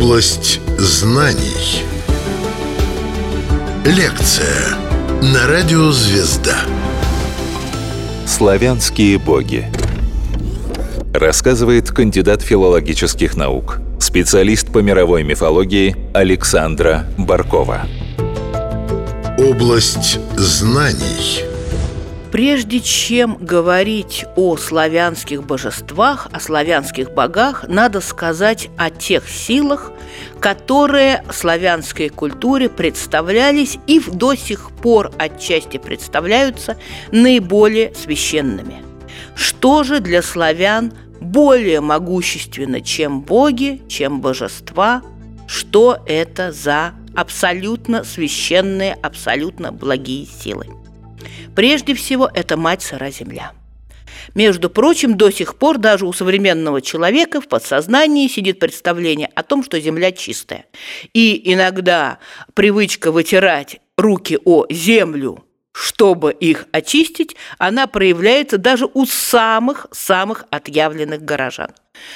Область знаний. Лекция на радио «Звезда». Славянские боги. Рассказывает кандидат филологических наук, специалист по мировой мифологии Александра Баркова. Область знаний. Прежде чем говорить о славянских божествах, о славянских богах, надо сказать о тех силах, которые славянской культуре представлялись и до сих пор отчасти представляются наиболее священными. Что же для славян более могущественно, чем боги, чем божества? Что это за абсолютно священные, абсолютно благие силы? Прежде всего, это мать сыра земля. Между прочим, до сих пор даже у современного человека в подсознании сидит представление о том, что земля чистая. И иногда привычка вытирать руки о землю чтобы их очистить, она проявляется даже у самых-самых отъявленных горожан.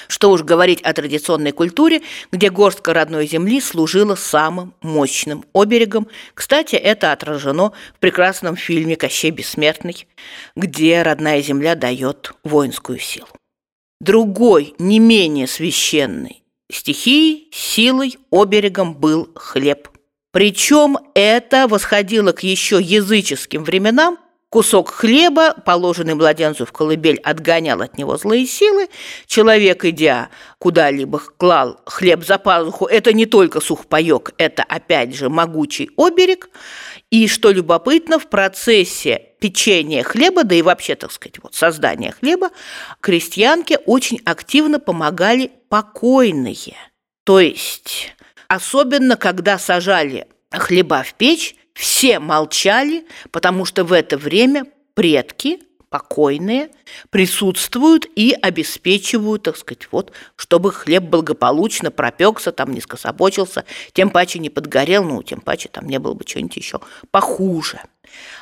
Что уж говорить о традиционной культуре, где горстка родной земли служила самым мощным оберегом. Кстати, это отражено в прекрасном фильме «Кощей бессмертный», где родная земля дает воинскую силу. Другой, не менее священный стихией, силой, оберегом был хлеб – причем это восходило к еще языческим временам. Кусок хлеба, положенный младенцу в колыбель, отгонял от него злые силы. Человек, идя куда-либо, клал хлеб за пазуху. Это не только сухпайок, это, опять же, могучий оберег. И, что любопытно, в процессе печения хлеба, да и вообще, так сказать, вот создания хлеба, крестьянке очень активно помогали покойные. То есть Особенно, когда сажали хлеба в печь, все молчали, потому что в это время предки, покойные, присутствуют и обеспечивают, так сказать, вот, чтобы хлеб благополучно пропекся, там не скособочился, тем паче не подгорел, ну, тем паче там не было бы чего-нибудь еще похуже.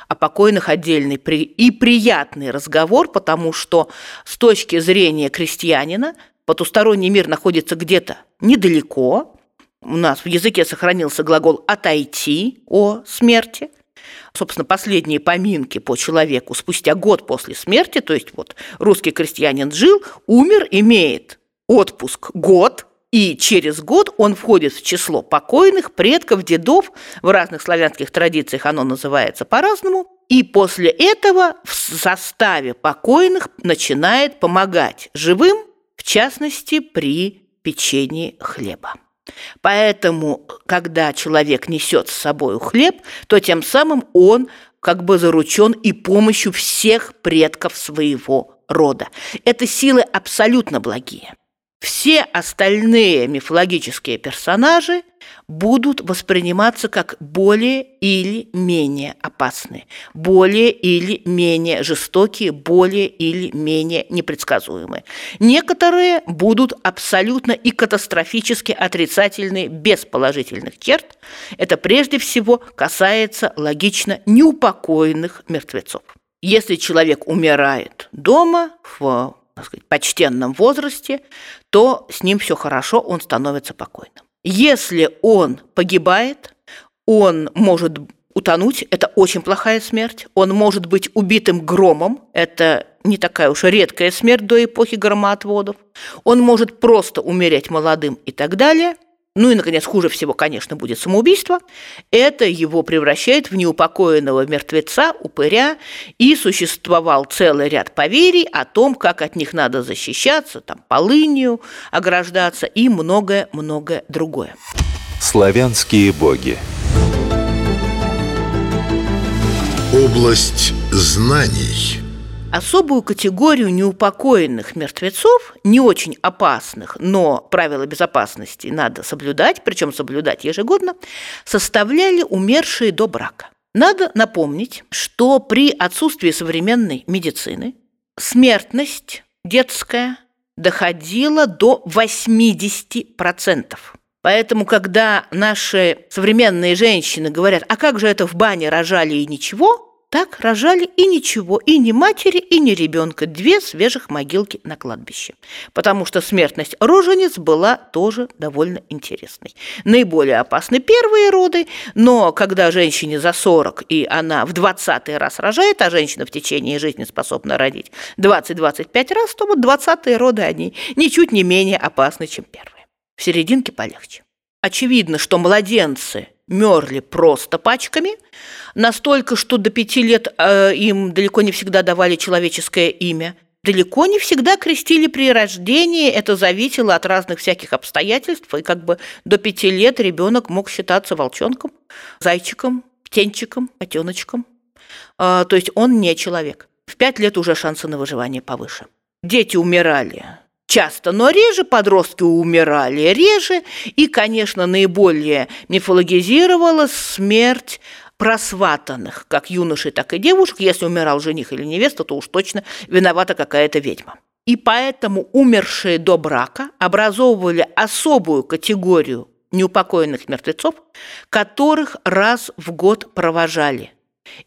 О покойных отдельный и приятный разговор, потому что с точки зрения крестьянина потусторонний мир находится где-то недалеко, у нас в языке сохранился глагол «отойти» о смерти. Собственно, последние поминки по человеку спустя год после смерти, то есть вот русский крестьянин жил, умер, имеет отпуск год, и через год он входит в число покойных предков, дедов. В разных славянских традициях оно называется по-разному. И после этого в составе покойных начинает помогать живым, в частности, при печении хлеба. Поэтому, когда человек несет с собой хлеб, то тем самым он как бы заручен и помощью всех предков своего рода. Это силы абсолютно благие все остальные мифологические персонажи будут восприниматься как более или менее опасные, более или менее жестокие, более или менее непредсказуемые. Некоторые будут абсолютно и катастрофически отрицательные, без положительных черт. Это прежде всего касается логично неупокоенных мертвецов. Если человек умирает дома в так сказать, почтенном возрасте, то с ним все хорошо, он становится покойным. Если он погибает, он может утонуть, это очень плохая смерть. Он может быть убитым громом, это не такая уж редкая смерть до эпохи громоотводов. Он может просто умереть молодым и так далее – ну и, наконец, хуже всего, конечно, будет самоубийство. Это его превращает в неупокоенного мертвеца, упыря, и существовал целый ряд поверий о том, как от них надо защищаться, там, полынью ограждаться и многое-многое другое. Славянские боги Область знаний – Особую категорию неупокоенных мертвецов, не очень опасных, но правила безопасности надо соблюдать, причем соблюдать ежегодно, составляли умершие до брака. Надо напомнить, что при отсутствии современной медицины смертность детская доходила до 80%. Поэтому, когда наши современные женщины говорят, а как же это в бане рожали и ничего, так рожали и ничего, и ни матери, и ни ребенка, две свежих могилки на кладбище. Потому что смертность рожениц была тоже довольно интересной. Наиболее опасны первые роды, но когда женщине за 40, и она в 20 раз рожает, а женщина в течение жизни способна родить 20-25 раз, то вот 20 роды они ничуть не менее опасны, чем первые. В серединке полегче. Очевидно, что младенцы мерли просто пачками, настолько, что до пяти лет э, им далеко не всегда давали человеческое имя. Далеко не всегда крестили при рождении, это зависело от разных всяких обстоятельств, и как бы до пяти лет ребенок мог считаться волчонком, зайчиком, птенчиком, котеночком. Э, то есть он не человек. В пять лет уже шансы на выживание повыше. Дети умирали часто, но реже подростки умирали, реже. И, конечно, наиболее мифологизировала смерть просватанных, как юношей, так и девушек. Если умирал жених или невеста, то уж точно виновата какая-то ведьма. И поэтому умершие до брака образовывали особую категорию неупокоенных мертвецов, которых раз в год провожали.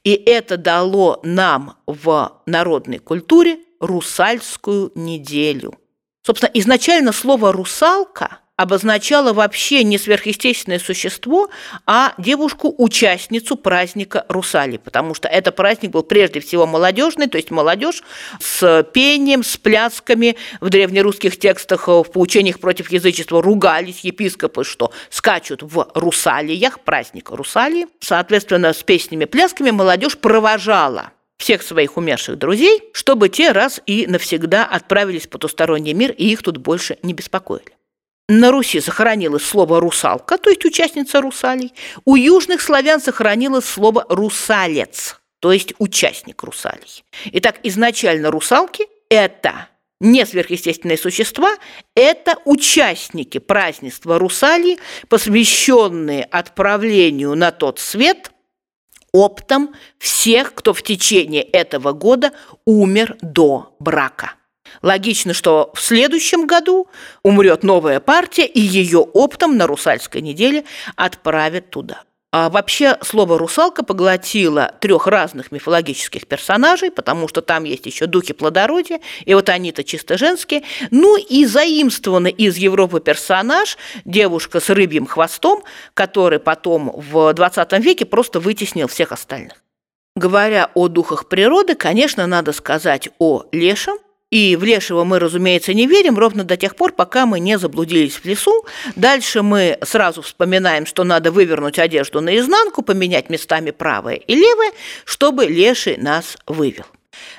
И это дало нам в народной культуре русальскую неделю – Собственно, изначально слово «русалка» обозначало вообще не сверхъестественное существо, а девушку-участницу праздника Русали, потому что это праздник был прежде всего молодежный, то есть молодежь с пением, с плясками. В древнерусских текстах в поучениях против язычества ругались епископы, что скачут в русалиях, праздник Русалии. Соответственно, с песнями, плясками молодежь провожала всех своих умерших друзей, чтобы те раз и навсегда отправились в потусторонний мир и их тут больше не беспокоили. На Руси сохранилось слово «русалка», то есть участница русалей. У южных славян сохранилось слово «русалец», то есть участник русалей. Итак, изначально русалки – это не сверхъестественные существа, это участники празднества русалий, посвященные отправлению на тот свет – оптом всех, кто в течение этого года умер до брака. Логично, что в следующем году умрет новая партия, и ее оптом на русальской неделе отправят туда. А вообще слово «русалка» поглотило трех разных мифологических персонажей, потому что там есть еще духи плодородия, и вот они-то чисто женские. Ну и заимствованный из Европы персонаж, девушка с рыбьим хвостом, который потом в 20 веке просто вытеснил всех остальных. Говоря о духах природы, конечно, надо сказать о лешем, и в Лешего мы, разумеется, не верим ровно до тех пор, пока мы не заблудились в лесу. Дальше мы сразу вспоминаем, что надо вывернуть одежду наизнанку, поменять местами правое и левое, чтобы Леший нас вывел.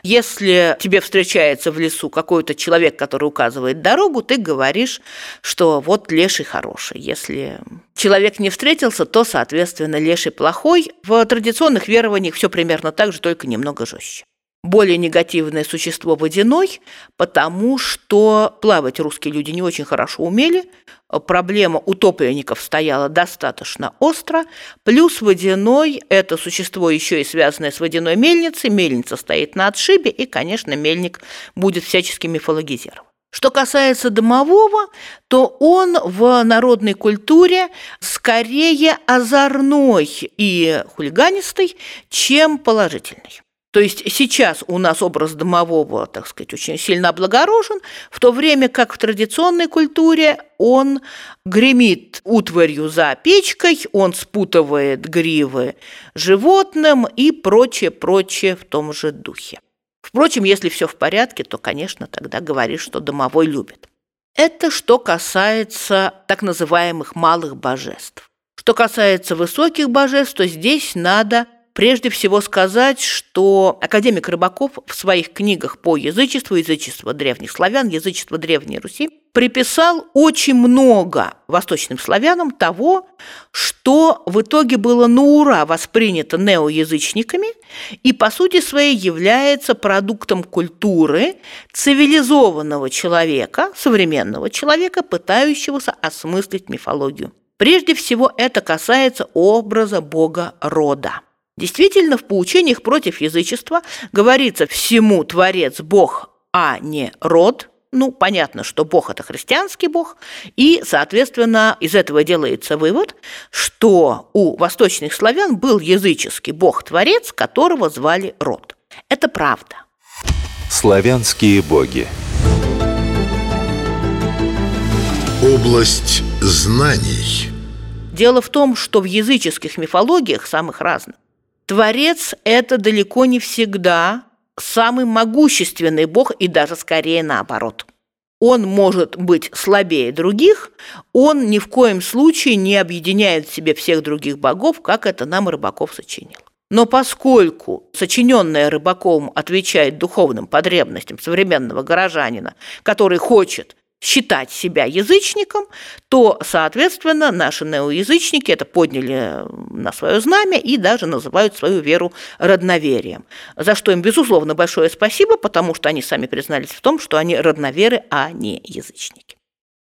Если тебе встречается в лесу какой-то человек, который указывает дорогу, ты говоришь, что вот леший хороший. Если человек не встретился, то, соответственно, леший плохой. В традиционных верованиях все примерно так же, только немного жестче более негативное существо водяной, потому что плавать русские люди не очень хорошо умели, проблема утопленников стояла достаточно остро, плюс водяной – это существо еще и связанное с водяной мельницей, мельница стоит на отшибе, и, конечно, мельник будет всячески мифологизирован. Что касается домового, то он в народной культуре скорее озорной и хулиганистый, чем положительный. То есть сейчас у нас образ домового, так сказать, очень сильно облагорожен, в то время как в традиционной культуре он гремит утварью за печкой, он спутывает гривы животным и прочее-прочее в том же духе. Впрочем, если все в порядке, то, конечно, тогда говоришь, что домовой любит. Это что касается так называемых малых божеств. Что касается высоких божеств, то здесь надо Прежде всего сказать, что академик Рыбаков в своих книгах по язычеству, язычество древних славян, язычество древней Руси, приписал очень много восточным славянам того, что в итоге было на ура воспринято неоязычниками и, по сути своей, является продуктом культуры цивилизованного человека, современного человека, пытающегося осмыслить мифологию. Прежде всего, это касается образа бога рода. Действительно, в поучениях против язычества говорится «всему Творец Бог, а не род», Ну, понятно, что Бог – это христианский Бог, и, соответственно, из этого делается вывод, что у восточных славян был языческий Бог-творец, которого звали Род. Это правда. Славянские боги. Область знаний. Дело в том, что в языческих мифологиях, самых разных, Творец – это далеко не всегда самый могущественный бог и даже скорее наоборот. Он может быть слабее других, он ни в коем случае не объединяет в себе всех других богов, как это нам Рыбаков сочинил. Но поскольку сочиненное Рыбаковым отвечает духовным потребностям современного горожанина, который хочет считать себя язычником, то, соответственно, наши неоязычники это подняли на свое знамя и даже называют свою веру родноверием. За что им, безусловно, большое спасибо, потому что они сами признались в том, что они родноверы, а не язычники.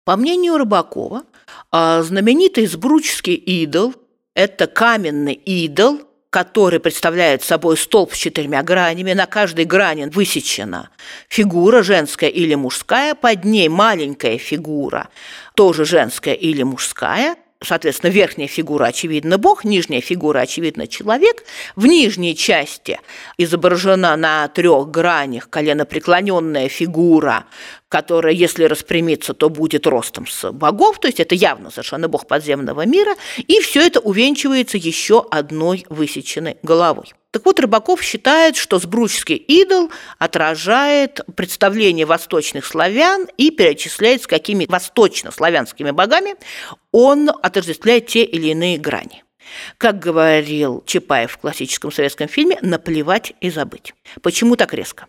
По мнению Рыбакова, а, знаменитый сбручский идол – это каменный идол – который представляет собой столб с четырьмя гранями. На каждой грани высечена фигура женская или мужская, под ней маленькая фигура, тоже женская или мужская – соответственно, верхняя фигура, очевидно, Бог, нижняя фигура, очевидно, человек. В нижней части изображена на трех гранях коленопреклоненная фигура, которая, если распрямится, то будет ростом с богов, то есть это явно совершенно бог подземного мира, и все это увенчивается еще одной высеченной головой. Так вот, Рыбаков считает, что сбручский идол отражает представление восточных славян и перечисляет, с какими восточно-славянскими богами он отождествляет те или иные грани. Как говорил Чапаев в классическом советском фильме, наплевать и забыть. Почему так резко?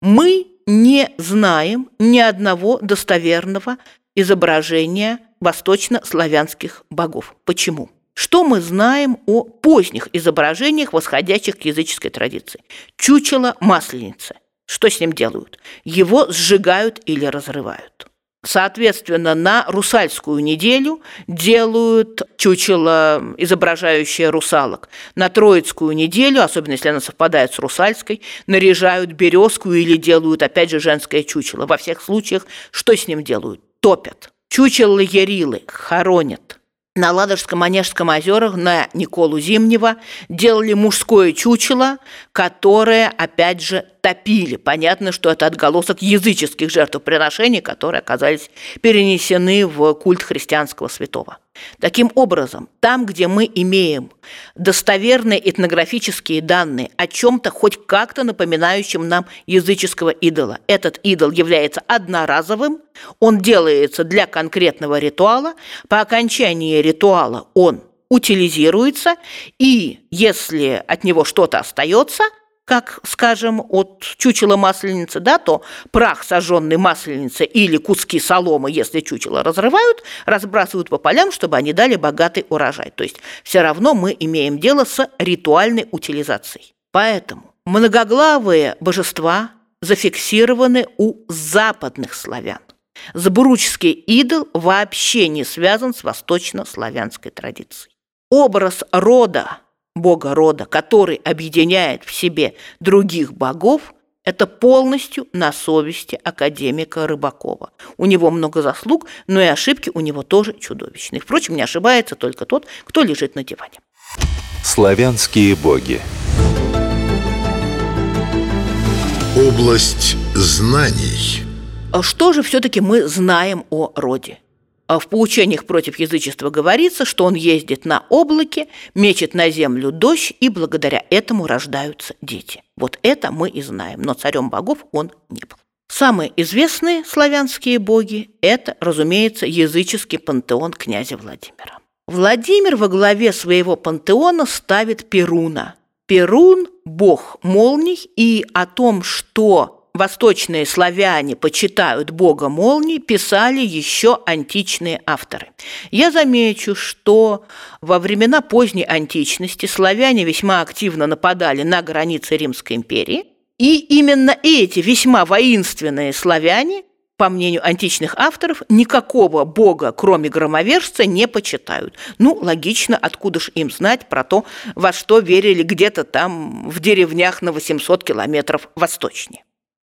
Мы не знаем ни одного достоверного изображения восточно-славянских богов. Почему? Что мы знаем о поздних изображениях, восходящих к языческой традиции? Чучело масленицы. Что с ним делают? Его сжигают или разрывают. Соответственно, на русальскую неделю делают чучело, изображающее русалок. На троицкую неделю, особенно если она совпадает с русальской, наряжают березку или делают, опять же, женское чучело. Во всех случаях что с ним делают? Топят. Чучело Ярилы хоронят на Ладожско-Манежском озерах на Николу Зимнего делали мужское чучело, которое, опять же, топили. Понятно, что это отголосок языческих жертвоприношений, которые оказались перенесены в культ христианского святого. Таким образом, там, где мы имеем достоверные этнографические данные о чем-то хоть как-то напоминающем нам языческого идола, этот идол является одноразовым, он делается для конкретного ритуала, по окончании ритуала он утилизируется, и если от него что-то остается – как, скажем, от чучела масленицы, да, то прах сожженной масленицы или куски соломы, если чучело разрывают, разбрасывают по полям, чтобы они дали богатый урожай. То есть все равно мы имеем дело с ритуальной утилизацией. Поэтому многоглавые божества зафиксированы у западных славян. Забуручский идол вообще не связан с восточно-славянской традицией. Образ рода бога рода, который объединяет в себе других богов, это полностью на совести академика Рыбакова. У него много заслуг, но и ошибки у него тоже чудовищные. Впрочем, не ошибается только тот, кто лежит на диване. Славянские боги. Область знаний. А что же все-таки мы знаем о роде? А в поучениях против язычества говорится, что он ездит на облаке, мечет на землю дождь, и благодаря этому рождаются дети. Вот это мы и знаем, но царем богов он не был. Самые известные славянские боги – это, разумеется, языческий пантеон князя Владимира. Владимир во главе своего пантеона ставит Перуна. Перун – бог молний, и о том, что восточные славяне почитают бога молний, писали еще античные авторы. Я замечу, что во времена поздней античности славяне весьма активно нападали на границы Римской империи, и именно эти весьма воинственные славяне по мнению античных авторов, никакого бога, кроме громовержца, не почитают. Ну, логично, откуда ж им знать про то, во что верили где-то там в деревнях на 800 километров восточнее.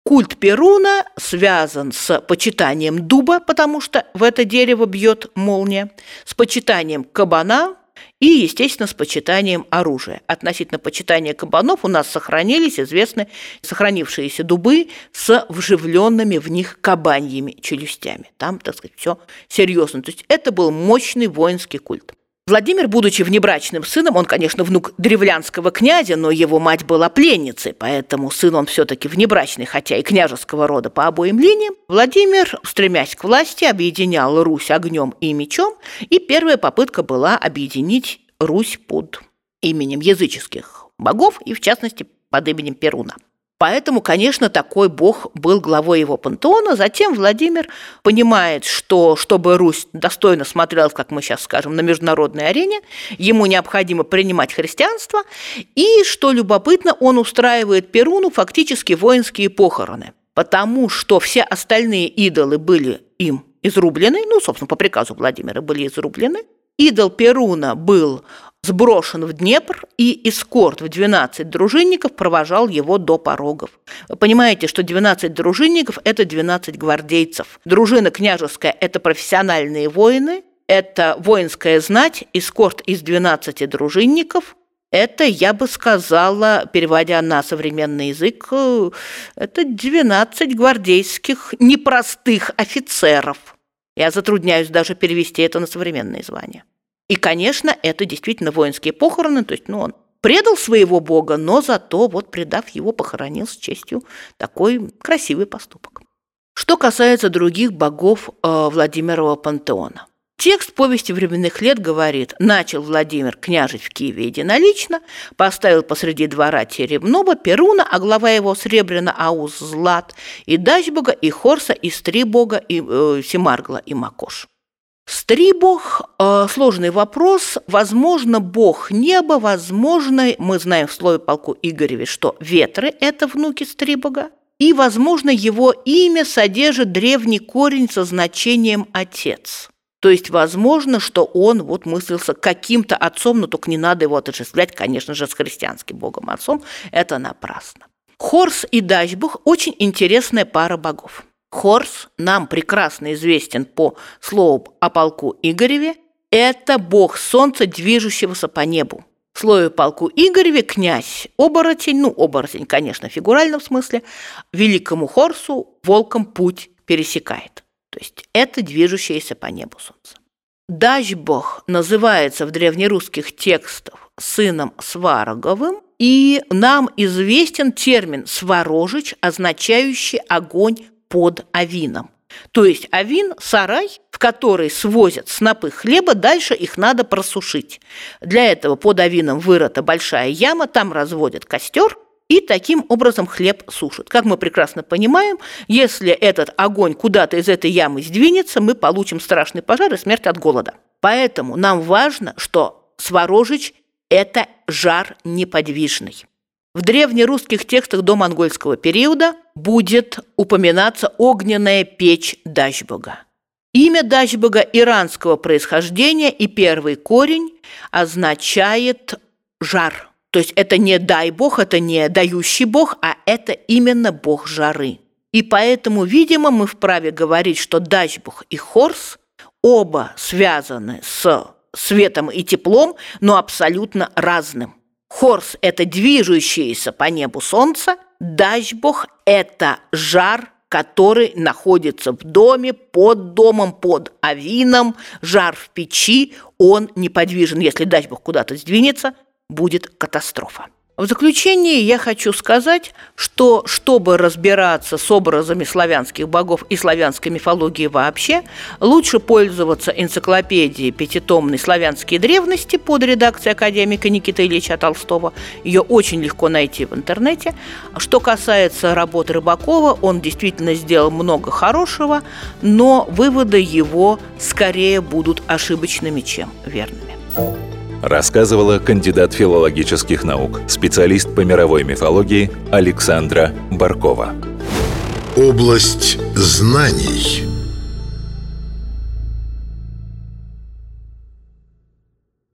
Культ Перуна связан с почитанием дуба, потому что в это дерево бьет молния, с почитанием кабана, и, естественно, с почитанием оружия. Относительно почитания кабанов у нас сохранились известны сохранившиеся дубы с вживленными в них кабаньими челюстями. Там, так сказать, все серьезно. То есть это был мощный воинский культ. Владимир, будучи внебрачным сыном, он, конечно, внук древлянского князя, но его мать была пленницей, поэтому сын он все-таки внебрачный, хотя и княжеского рода по обоим линиям. Владимир, стремясь к власти, объединял Русь огнем и мечом, и первая попытка была объединить Русь под именем языческих богов, и в частности под именем Перуна. Поэтому, конечно, такой бог был главой его пантеона. Затем Владимир понимает, что чтобы Русь достойно смотрелась, как мы сейчас скажем, на международной арене, ему необходимо принимать христианство. И, что любопытно, он устраивает Перуну фактически воинские похороны, потому что все остальные идолы были им изрублены, ну, собственно, по приказу Владимира были изрублены. Идол Перуна был сброшен в Днепр, и эскорт в 12 дружинников провожал его до порогов. Вы понимаете, что 12 дружинников – это 12 гвардейцев. Дружина княжеская – это профессиональные воины, это воинская знать, эскорт из 12 дружинников – это, я бы сказала, переводя на современный язык, э, это 12 гвардейских непростых офицеров. Я затрудняюсь даже перевести это на современные звания. И, конечно, это действительно воинские похороны, то есть, ну, он предал своего бога, но зато, вот предав его, похоронил с честью такой красивый поступок. Что касается других богов э, Владимирова пантеона. Текст повести временных лет говорит, начал Владимир княжить в Киеве единолично, поставил посреди двора Теремноба, Перуна, а глава его Сребрина, Ауз, Злат, и Дачбога, и Хорса, и Стрибога, и э, Семаргла, и Макош. Стрибог э, – сложный вопрос. Возможно, бог неба, возможно, мы знаем в слове полку Игореве, что ветры – это внуки Стрибога. И, возможно, его имя содержит древний корень со значением «отец». То есть, возможно, что он вот мыслился каким-то отцом, но только не надо его отождествлять, конечно же, с христианским богом отцом. Это напрасно. Хорс и Дачбух – очень интересная пара богов. Хорс нам прекрасно известен по слову о полку Игореве. Это бог солнца, движущегося по небу. В слове полку Игореве князь оборотень, ну, оборотень, конечно, в фигуральном смысле, великому Хорсу волком путь пересекает. То есть это движущееся по небу солнце. Дачбог называется в древнерусских текстах сыном Свароговым, и нам известен термин «сварожич», означающий огонь под авином. То есть авин – сарай, в который свозят снопы хлеба, дальше их надо просушить. Для этого под авином вырыта большая яма, там разводят костер, и таким образом хлеб сушат. Как мы прекрасно понимаем, если этот огонь куда-то из этой ямы сдвинется, мы получим страшный пожар и смерть от голода. Поэтому нам важно, что Сварожич – это жар неподвижный. В древнерусских текстах до монгольского периода будет упоминаться огненная печь Дачбога. Имя Дачбога иранского происхождения и первый корень означает «жар». То есть это не «дай бог», это не «дающий бог», а это именно бог жары. И поэтому, видимо, мы вправе говорить, что Дачбог и Хорс оба связаны с светом и теплом, но абсолютно разным. Хорс – это движущееся по небу солнце, Дачбог – это жар, который находится в доме, под домом, под авином, жар в печи, он неподвижен. Если Дачбог куда-то сдвинется, будет катастрофа. В заключение я хочу сказать, что чтобы разбираться с образами славянских богов и славянской мифологии вообще, лучше пользоваться энциклопедией пятитомной «Славянские древности» под редакцией академика Никиты Ильича Толстого. Ее очень легко найти в интернете. Что касается работы Рыбакова, он действительно сделал много хорошего, но выводы его скорее будут ошибочными, чем верными рассказывала кандидат филологических наук, специалист по мировой мифологии Александра Баркова. Область знаний –